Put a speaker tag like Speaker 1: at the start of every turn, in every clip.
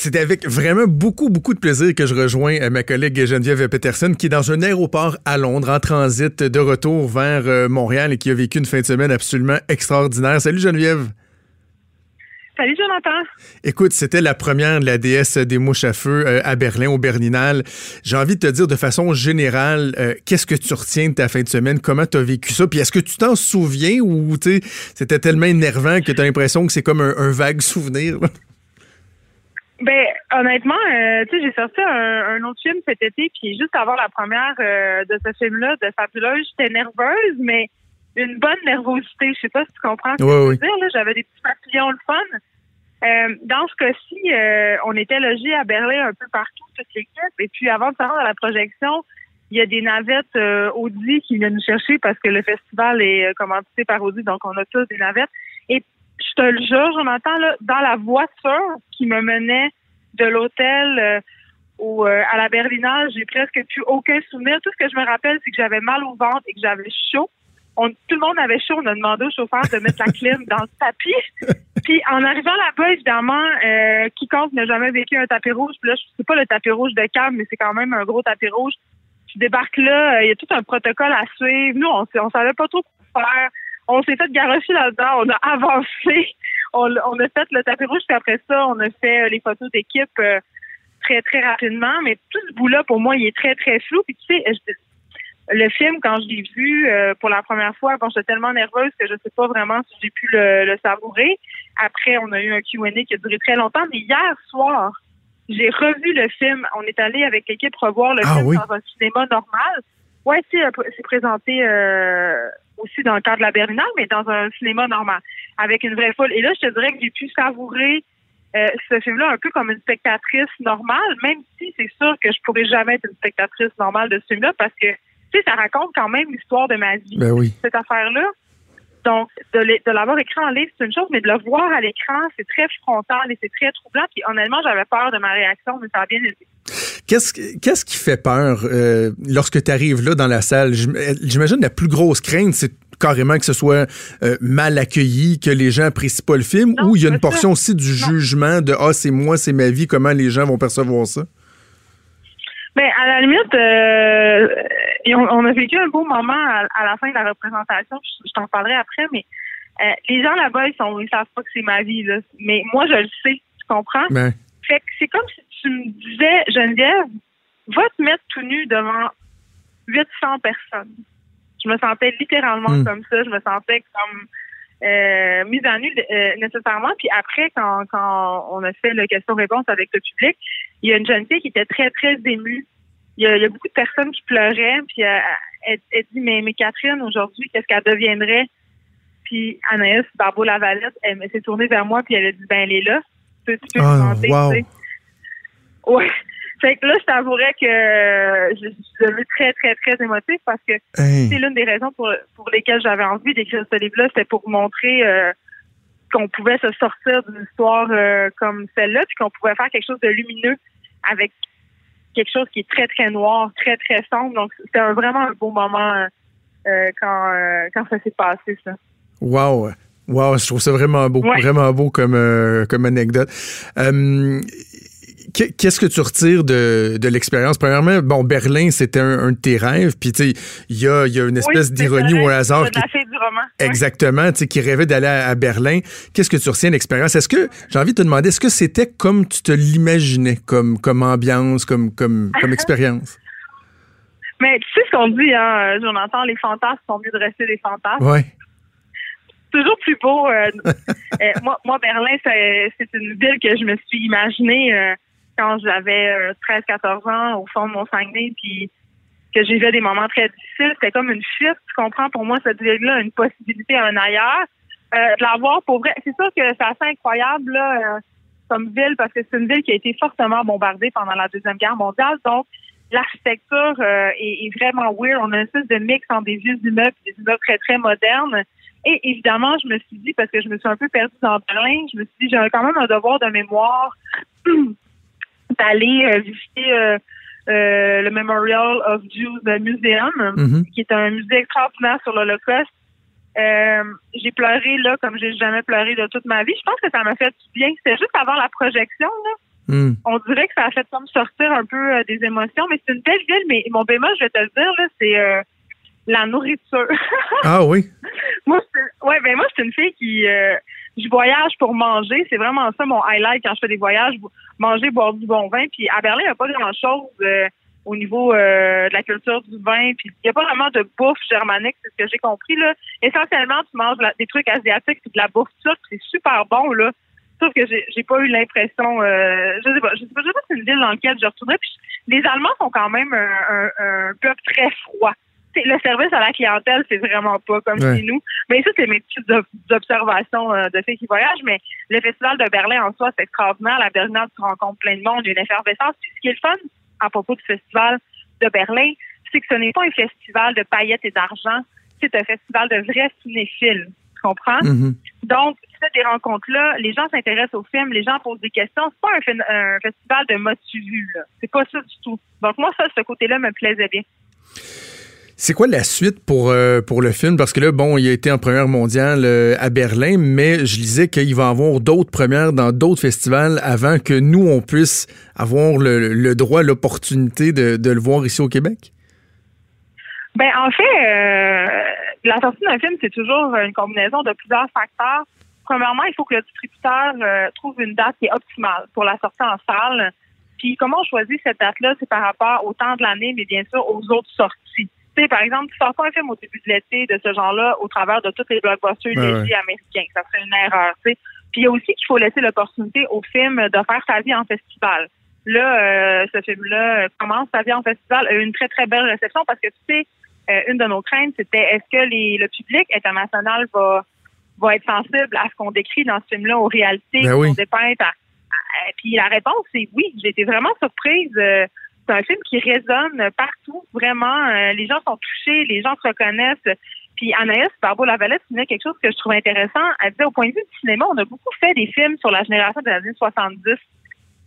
Speaker 1: C'est avec vraiment beaucoup, beaucoup de plaisir que je rejoins euh, ma collègue Geneviève Peterson, qui est dans un aéroport à Londres, en transit de retour vers euh, Montréal et qui a vécu une fin de semaine absolument extraordinaire. Salut Geneviève.
Speaker 2: Salut Jonathan.
Speaker 1: Écoute, c'était la première de la déesse des mouches à feu euh, à Berlin, au Berninal. J'ai envie de te dire de façon générale, qu'est-ce que tu retiens de ta fin de semaine? Comment tu as vécu ça? Puis est-ce que tu t'en souviens ou c'était tellement énervant que tu as l'impression que c'est comme un, vague souvenir?
Speaker 2: Ben honnêtement, euh, tu sais, j'ai sorti un, autre film cet été, puis juste avant la première euh, de ce film-là, de Fabuleuse, j'étais nerveuse, mais une bonne nervosité. Je sais pas si tu comprends ce que je veux dire. J'avais des petits papillons le fun. Euh, dans ce cas-ci, on était logés à Berlin un peu partout, toute l'équipe. Et puis avant de se rendre à la projection, il y a des navettes Audi qui viennent nous chercher parce que le festival est commandité par Audi, donc on a tous des navettes. Et je te le jure, Jonathan, là, dans la voiture qui me menait de l'hôtel euh, au, euh, à la Berlinale, j'ai presque plus aucun souvenir. Tout ce que je me rappelle, c'est que j'avais mal au ventre et que j'avais chaud. On, tout le monde avait chaud. On a demandé au chauffeur de mettre la clim dans le tapis. Puis en arrivant là-bas, évidemment, euh, quiconque n'a jamais vécu un tapis rouge, puis là, c'est pas le tapis rouge de cam, mais c'est quand même un gros tapis rouge. Tu débarques là, il y a tout un protocole à suivre. Nous, on, on savait pas trop quoi faire on s'est fait garocher là-dedans, on a avancé, on, a fait le tapis rouge, puis après ça, on a fait euh, les photos d'équipe euh, très, très rapidement. Mais tout ce bout-là, pour moi, il est très, très flou. Puis tu sais, le film, quand je l'ai vu euh, pour la première fois, bon, j'étais tellement nerveuse que je sais pas vraiment si j'ai pu le, savourer. Après, on a eu un Q&A qui a duré très longtemps. Mais hier soir, j'ai revu le film. On est allé avec l'équipe revoir le ah film dans un cinéma normal. Ouais, c'est présenté aussi dans le cadre de la Berlinale, mais dans un cinéma normal, avec une vraie foule. Et là, je te dirais que j'ai pu savourer euh, ce film-là un peu comme une spectatrice normale, même si c'est sûr que je pourrais jamais être une spectatrice normale de ce film-là, parce que, tu sais, ça raconte quand même l'histoire de ma vie.
Speaker 1: Ben oui.
Speaker 2: Cette affaire-là. Donc, de l'avoir écrit en livre, c'est une chose, mais de le voir à l'écran, c'est très frontal et c'est très troublant. Puis honnêtement, j'avais peur de ma réaction, mais ça a bien été.
Speaker 1: Qu'est-ce, qui fait peur euh, lorsque tu arrives là dans la salle? J'imagine la plus grosse crainte, c'est carrément que ce soit euh, mal accueilli, que les gens apprécient pas le film, ou il y a une portion aussi du jugement de Ah, c'est moi, c'est ma vie, comment les gens vont percevoir ça?
Speaker 2: Ben, à la limite, euh, on, a vécu un beau moment à, la fin de la représentation, je, t'en parlerai après, mais les gens là-bas, ils, sont, ils savent pas que c'est ma vie. Là. Mais moi, je le sais, tu comprends?
Speaker 1: Ben.
Speaker 2: Fait que c'est comme si tu me disais, Geneviève, va te mettre tout nu devant 800 personnes. Je me sentais littéralement hmm. comme ça. Je me sentais comme euh, mise en nu euh, nécessairement. Puis après, quand, quand on a fait le question-réponse avec le public, il y a une jeune fille qui était très, très émue. Il y a, beaucoup de personnes qui pleuraient. Puis euh, elle, dit, mais, mais Catherine, aujourd'hui, qu'est-ce qu'elle deviendrait? Puis Anaïs Barbeau-Lavalette, elle, s'est tournée vers moi puis elle a dit, ben elle est là. Tu peux, tu
Speaker 1: oh,
Speaker 2: Ouais. Fait que là, je t'avouerais que je, suis devenue très, très, très émotive parce que c'est l'une des raisons pour, pour lesquelles j'avais envie d'écrire ce livre-là. C'était pour montrer euh, qu'on pouvait se sortir d'une histoire euh, comme celle-là, puis qu'on pouvait faire quelque chose de lumineux avec quelque chose qui est très, très noir, très, très sombre. Donc, c'était vraiment un beau moment euh, quand, quand ça s'est passé, ça.
Speaker 1: Wow! Wow, je trouve ça vraiment beau, vraiment beau comme, comme anecdote. Qu'est-ce que tu retires de, de l'expérience? Premièrement, bon, Berlin, c'était un, de tes rêves, puis tu sais, il y a, y a, une espèce d'ironie au hasard.
Speaker 2: Qui, du roman.
Speaker 1: Exactement, tu sais, qui rêvait d'aller à, Berlin. Qu'est-ce que tu retiens de l'expérience? Est-ce que, j'ai envie de te demander, est-ce que c'était comme tu te l'imaginais, comme, comme ambiance, comme, comme, comme expérience?
Speaker 2: Mais tu sais ce qu'on dit, hein, Jonathan, les fantasmes sont mieux de rester des fantasmes.
Speaker 1: Oui
Speaker 2: toujours plus beau. Euh, euh, moi, moi, Berlin, c'est une ville que je me suis imaginée euh, quand j'avais 13-14 euh, ans au fond de mon Saguenay, puis que j'ai vu des moments très difficiles. C'était comme une fuite, tu comprends? Pour moi, cette ville-là, une possibilité à un ailleurs. Euh, pour vrai. C'est sûr que c'est assez incroyable, là. Euh, comme ville parce que c'est une ville qui a été fortement bombardée pendant la Deuxième Guerre mondiale. Donc, l'architecture est, vraiment weird. On a une espèce de mix entre des vieux immeubles et des immeubles très, très modernes. Et évidemment, je me suis dit, parce que je me suis un peu perdue dans Berlin, je me suis dit, j'ai quand même un devoir de mémoire d'aller euh, visiter euh, euh, le Memorial of Jews Museum,
Speaker 1: Mhm.
Speaker 2: qui est un musée extraordinaire sur l'Holocauste. Euh, j'ai pleuré là comme j'ai jamais pleuré de toute ma vie. Je pense que ça m'a fait du bien. C'était juste avant la projection. Là.
Speaker 1: Hmm.
Speaker 2: On dirait que ça a fait comme sortir un peu euh, des émotions. Mais c'est une belle ville. Mais mon bémol, je vais te le dire, là, c'est euh, la nourriture.
Speaker 1: Ah oui.
Speaker 2: moi, c'est- ouais, ben moi, c'est une fille qui je voyage pour manger. C'est vraiment ça mon highlight quand je fais des voyages. Manger, boire du bon vin. Puis à Berlin, il n'y a pas grand chose au niveau euh, de la culture du vin. Puis il n'y a pas vraiment de bouffe germanique, c'est ce que j'ai compris. Là. Essentiellement, tu manges des trucs asiatiques puis de la bouffe turque, c'est super bon, là. Sauf que j'ai pas eu l'impression, euh, je sais pas, je sais pas, pas si c'est une ville dans laquelle je retournerais. Puis les Allemands sont quand même un, un peuple très froid. Le service à la clientèle, c'est vraiment pas comme
Speaker 1: Ouais.
Speaker 2: chez nous. Mais ça, c'est mes petites ob- observations euh, de filles qui voyagent. Mais le festival de Berlin en soi, c'est extraordinaire. La Berlinale, tu rencontres plein de monde, il y a une effervescence. Puis ce qui est le fun à propos du festival de Berlin, c'est que ce n'est pas un festival de paillettes et d'argent, c'est un festival de vrais cinéphiles. Tu comprends?
Speaker 1: Mhm.
Speaker 2: Donc, tu fais des rencontres-là, les gens s'intéressent au film, les gens posent des questions. C'est pas un, festival de motu là. C'est pas ça du tout. Donc, moi, ça, ce côté-là me plaisait bien.
Speaker 1: C'est quoi la suite pour, euh, pour le film? Parce que là, bon, il a été en première mondiale euh, à Berlin, mais je lisais qu'il va avoir d'autres premières dans d'autres festivals avant que nous, on puisse avoir le, le droit, l'opportunité de, de le voir ici au Québec?
Speaker 2: Ben, en fait, euh, la sortie d'un film, c'est toujours une combinaison de plusieurs facteurs. Premièrement, il faut que le distributeur trouve une date qui est optimale pour la sortie en salle. Puis, comment on choisit cette date-là, c'est par rapport au temps de l'année, mais bien sûr aux autres sorties. Tu sais, par exemple, tu sors pas un film au début de l'été de ce genre-là au travers de tous les blockbusters
Speaker 1: Ouais,
Speaker 2: légers américains. Ça serait une erreur, tu sais. Puis, il y a aussi qu'il faut laisser l'opportunité au film de faire sa vie en festival. Là, euh, ce film-là euh, commence sa vie en festival, a eu une très, très belle réception parce que, tu sais, euh, une de nos craintes, c'était est-ce que les, le public international va, va être sensible à ce qu'on décrit dans ce film-là, aux réalités
Speaker 1: Ben
Speaker 2: qu'on
Speaker 1: oui.
Speaker 2: dépeint. à- à- puis la réponse, c'est oui. J'ai été vraiment surprise. Euh, c'est un film qui résonne partout, vraiment. Euh, les gens sont touchés, les gens se reconnaissent. Puis Anaïs Barbeau-Lavalette disait quelque chose que je trouve intéressant. Elle disait, au point de vue du cinéma, on a beaucoup fait des films sur la génération des années 70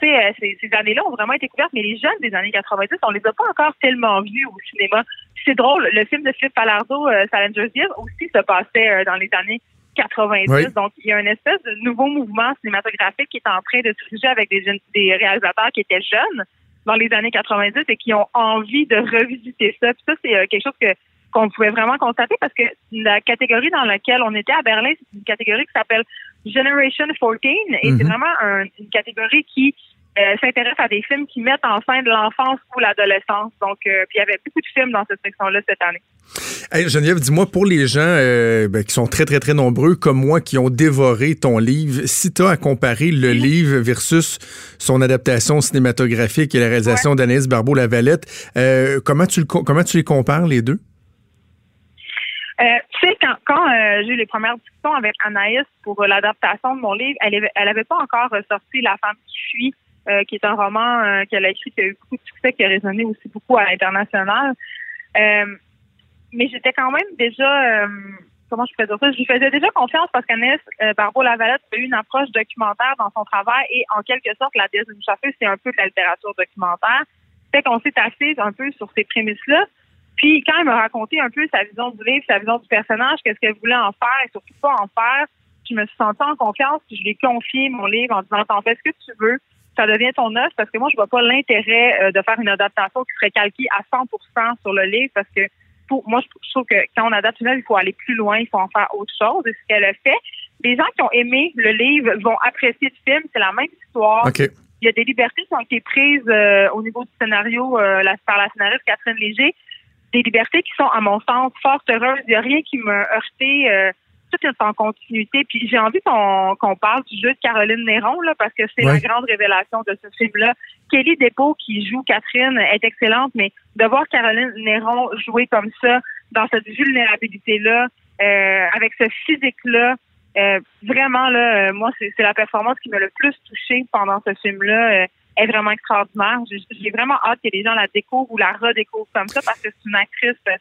Speaker 2: tu sais, euh, ces, ces années-là ont vraiment été couvertes, mais les jeunes des années 90, on les a pas encore tellement vus au cinéma. C'est drôle, le film de Philippe Palardo, euh, Salinger's Year, aussi se passait euh, dans les années 90.
Speaker 1: Oui.
Speaker 2: Donc, il y a une espèce de nouveau mouvement cinématographique qui est en train de se diriger avec des, jeunes, des réalisateurs qui étaient jeunes dans les années 90 et qui ont envie de revisiter ça. Puis ça, c'est euh, quelque chose que qu'on pouvait vraiment constater parce que la catégorie dans laquelle on était à Berlin, c'est une catégorie qui s'appelle Generation 14 et
Speaker 1: Mhm.
Speaker 2: c'est vraiment un- une catégorie qui euh, s'intéresse à des films qui mettent en scène l'enfance ou l'adolescence. Donc, euh, puis il y avait beaucoup de films dans cette section-là cette année.
Speaker 1: Hey, Geneviève, dis-moi, pour les gens euh, ben, qui sont très, très, très nombreux, comme moi, qui ont dévoré ton livre, si tu as à comparer le livre versus son adaptation cinématographique et la réalisation d'Anaïs Barbeau-Lavalette, euh, comment, tu le comment tu les compares, les deux?
Speaker 2: Euh, tu sais, quand, quand j'ai eu les premières discussions avec Anaïs pour l'adaptation de mon livre, elle avait, elle avait pas encore sorti La femme qui fuit, qui est un roman qu'elle a écrit qui a eu beaucoup de succès, qui a résonné aussi beaucoup à l'international. Euh, mais j'étais quand même déjà, euh, comment je peux dire ça, je lui faisais déjà confiance parce qu'Anaïs euh, Barbeau-Lavalette a eu une approche documentaire dans son travail et en quelque sorte, la déesse du chauffeur, c'est un peu de la littérature documentaire. Fait qu'on s'est assise un peu sur ces prémices-là. Puis quand elle m'a raconté un peu sa vision du livre, sa vision du personnage, qu'est-ce qu'elle voulait en faire et surtout pas en faire, je me suis sentie en confiance puis je lui ai confié mon livre en disant t'en fais ce que tu veux, ça devient ton œuvre parce que moi je vois pas l'intérêt euh, de faire une adaptation qui serait calquée à 100% sur le livre parce que moi je trouve que quand on adapte une œuvre, il faut aller plus loin, il faut en faire autre chose et ce qu'elle a fait. Les gens qui ont aimé le livre vont apprécier le film, c'est la même histoire.
Speaker 1: OK.
Speaker 2: Il y a des libertés qui ont été prises euh, au niveau du scénario euh, la- par la scénariste Catherine Léger. Des libertés qui sont, à mon sens, fort heureuses. Il n'y a rien qui m'a heurté. Euh, tout est en continuité. Puis j'ai envie qu'on qu'on parle du jeu de Caroline Néron, là, parce que c'est
Speaker 1: Ouais.
Speaker 2: la grande révélation de ce film-là. Kelly Despaux, qui joue Catherine, est excellente, mais de voir Caroline Néron jouer comme ça, dans cette vulnérabilité-là, euh, avec ce physique-là, Euh, vraiment, là, euh, moi, c'est c'est la performance qui m'a le plus touchée pendant ce film-là. euh, est vraiment extraordinaire. J'ai j'ai vraiment hâte que les gens la découvrent ou la redécouvrent comme ça parce que c'est une actrice euh,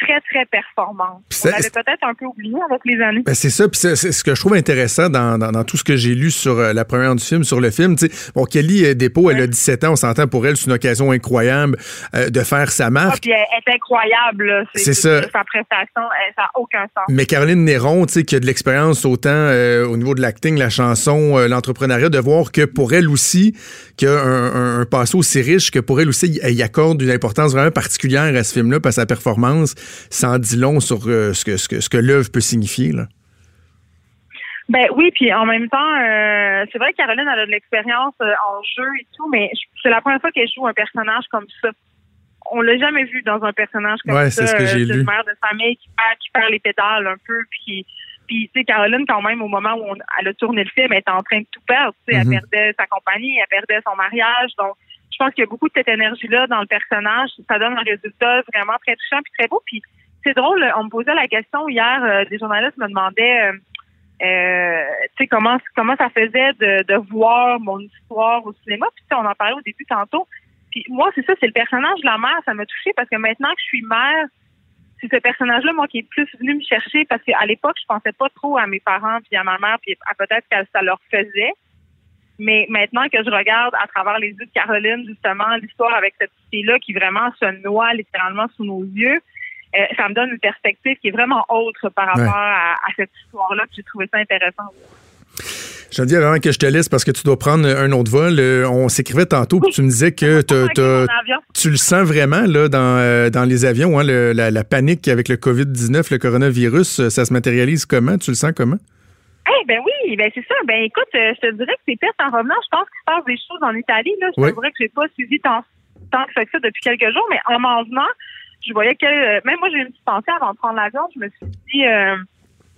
Speaker 2: très, très performante. On l'avait peut-être un peu oublié avec les années.
Speaker 1: Ben, c'est ça, puis c'est ce que je trouve intéressant dans, dans, dans tout ce que j'ai lu sur euh, la première du film, sur le film. Tu sais, bon, Kelly euh, Despaux, elle a 17 ans, on s'entend pour elle, c'est une occasion incroyable euh, de faire sa
Speaker 2: Ah,
Speaker 1: marque.
Speaker 2: puis elle est incroyable.
Speaker 1: C'est ça.
Speaker 2: Sa prestation, elle- ça n'a aucun sens.
Speaker 1: Mais Caroline Néron, tu sais, qui a de l'expérience autant euh, au niveau de l'acting, la chanson, euh, l'entrepreneuriat, de voir que pour elle aussi, qu'il y a un, un- un passé aussi riche, que pour elle aussi, elle y accorde une importance vraiment particulière à ce film-là, parce que sa performance s'en dit long sur euh, ce que, ce que, ce que l'œuvre peut signifier. Là.
Speaker 2: Ben oui, puis en même temps, euh, c'est vrai que Caroline elle a de l'expérience euh, en jeu et tout, mais c'est la première fois qu'elle joue un personnage comme ça. On l'a jamais vu dans un personnage comme
Speaker 1: Ouais,
Speaker 2: ça.
Speaker 1: c'est ce lu.
Speaker 2: mère de famille qui perd, qui perd les pédales un peu, puis puis tu sais Caroline quand même au moment où on, elle a tourné le film, elle était en train de tout perdre. Tu sais,
Speaker 1: Mhm.
Speaker 2: elle perdait sa compagnie, elle perdait son mariage, donc pense qu'il y a beaucoup de cette énergie-là dans le personnage. Ça donne un résultat vraiment très touchant puis très beau. Puis c'est drôle, on me posait la question hier, euh, des journalistes me demandaient, euh, euh, tu sais, comment comment ça faisait de, de voir mon histoire au cinéma. Puis on en parlait au début tantôt. Puis moi, c'est ça, c'est le personnage de la mère. Ça m'a touchée parce que maintenant que je suis mère, c'est ce personnage-là, moi, qui est plus venu me chercher parce qu'à l'époque, je pensais pas trop à mes parents puis à ma mère puis à peut-être que ça leur faisait. Mais maintenant que je regarde à travers les yeux de Caroline, justement, l'histoire avec cette fille-là qui vraiment se noie littéralement sous nos yeux, euh, ça me donne une perspective qui est vraiment autre par rapport
Speaker 1: Ouais.
Speaker 2: à, à cette histoire-là. J'ai trouvé ça intéressant.
Speaker 1: Geneviève, avant que je te laisse, parce que tu dois prendre un autre vol, euh, on s'écrivait tantôt, puis tu me disais que t'as- t'as- tu le sens vraiment là, dans, euh, dans les avions, hein, le- la, la panique avec le COVID-19, le coronavirus, ça se matérialise comment? Tu le sens comment?
Speaker 2: Eh ben oui, ben c'est ça. Ben écoute, euh, je te dirais que c'est peut-être en revenant, je pense qu'il se passe des choses en Italie. Là. Je
Speaker 1: Oui.
Speaker 2: te dirais que j'ai pas suivi tant, tant que ça ça depuis quelques jours, mais en m'en venant, je voyais que euh, même moi j'ai une petite pensée avant de prendre l'avion, je me suis dit euh,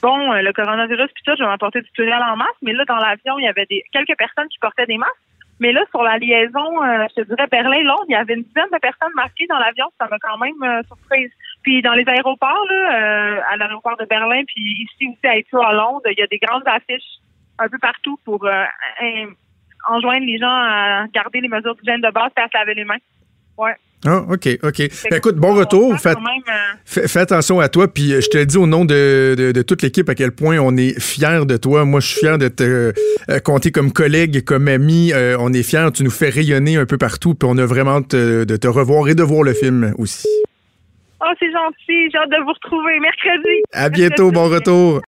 Speaker 2: bon, le coronavirus puis tout, je vais m'apporter du tutoriel en masse, mais là dans l'avion, il y avait des quelques personnes qui portaient des masques. Mais là, sur la liaison, euh, je te dirais Berlin-Londres, il y avait une dizaine de personnes masquées dans l'avion. Ça m'a quand même surprise. Puis dans les aéroports, là, euh, à l'aéroport de Berlin, puis ici aussi à Heathrow à Londres, il y a des grandes affiches un peu partout pour euh, en- enjoindre les gens à garder les mesures d'hygiène de base et à se laver les mains. Ouais.
Speaker 1: Ah, OK, OK. Ben, écoute, bon
Speaker 2: on
Speaker 1: retour. Fais,
Speaker 2: même, euh,
Speaker 1: fais- attention à toi. Puis euh, je te le dis au nom de, de- de toute l'équipe à quel point on est fiers de toi. Moi, je suis fier de te euh, compter comme collègue, comme ami. Euh, on est fiers. Tu nous fais rayonner un peu partout. Puis on a vraiment hâte de te revoir et de voir le film aussi.
Speaker 2: Oh, c'est gentil. J'ai hâte de vous retrouver mercredi.
Speaker 1: À bientôt. Bon retour.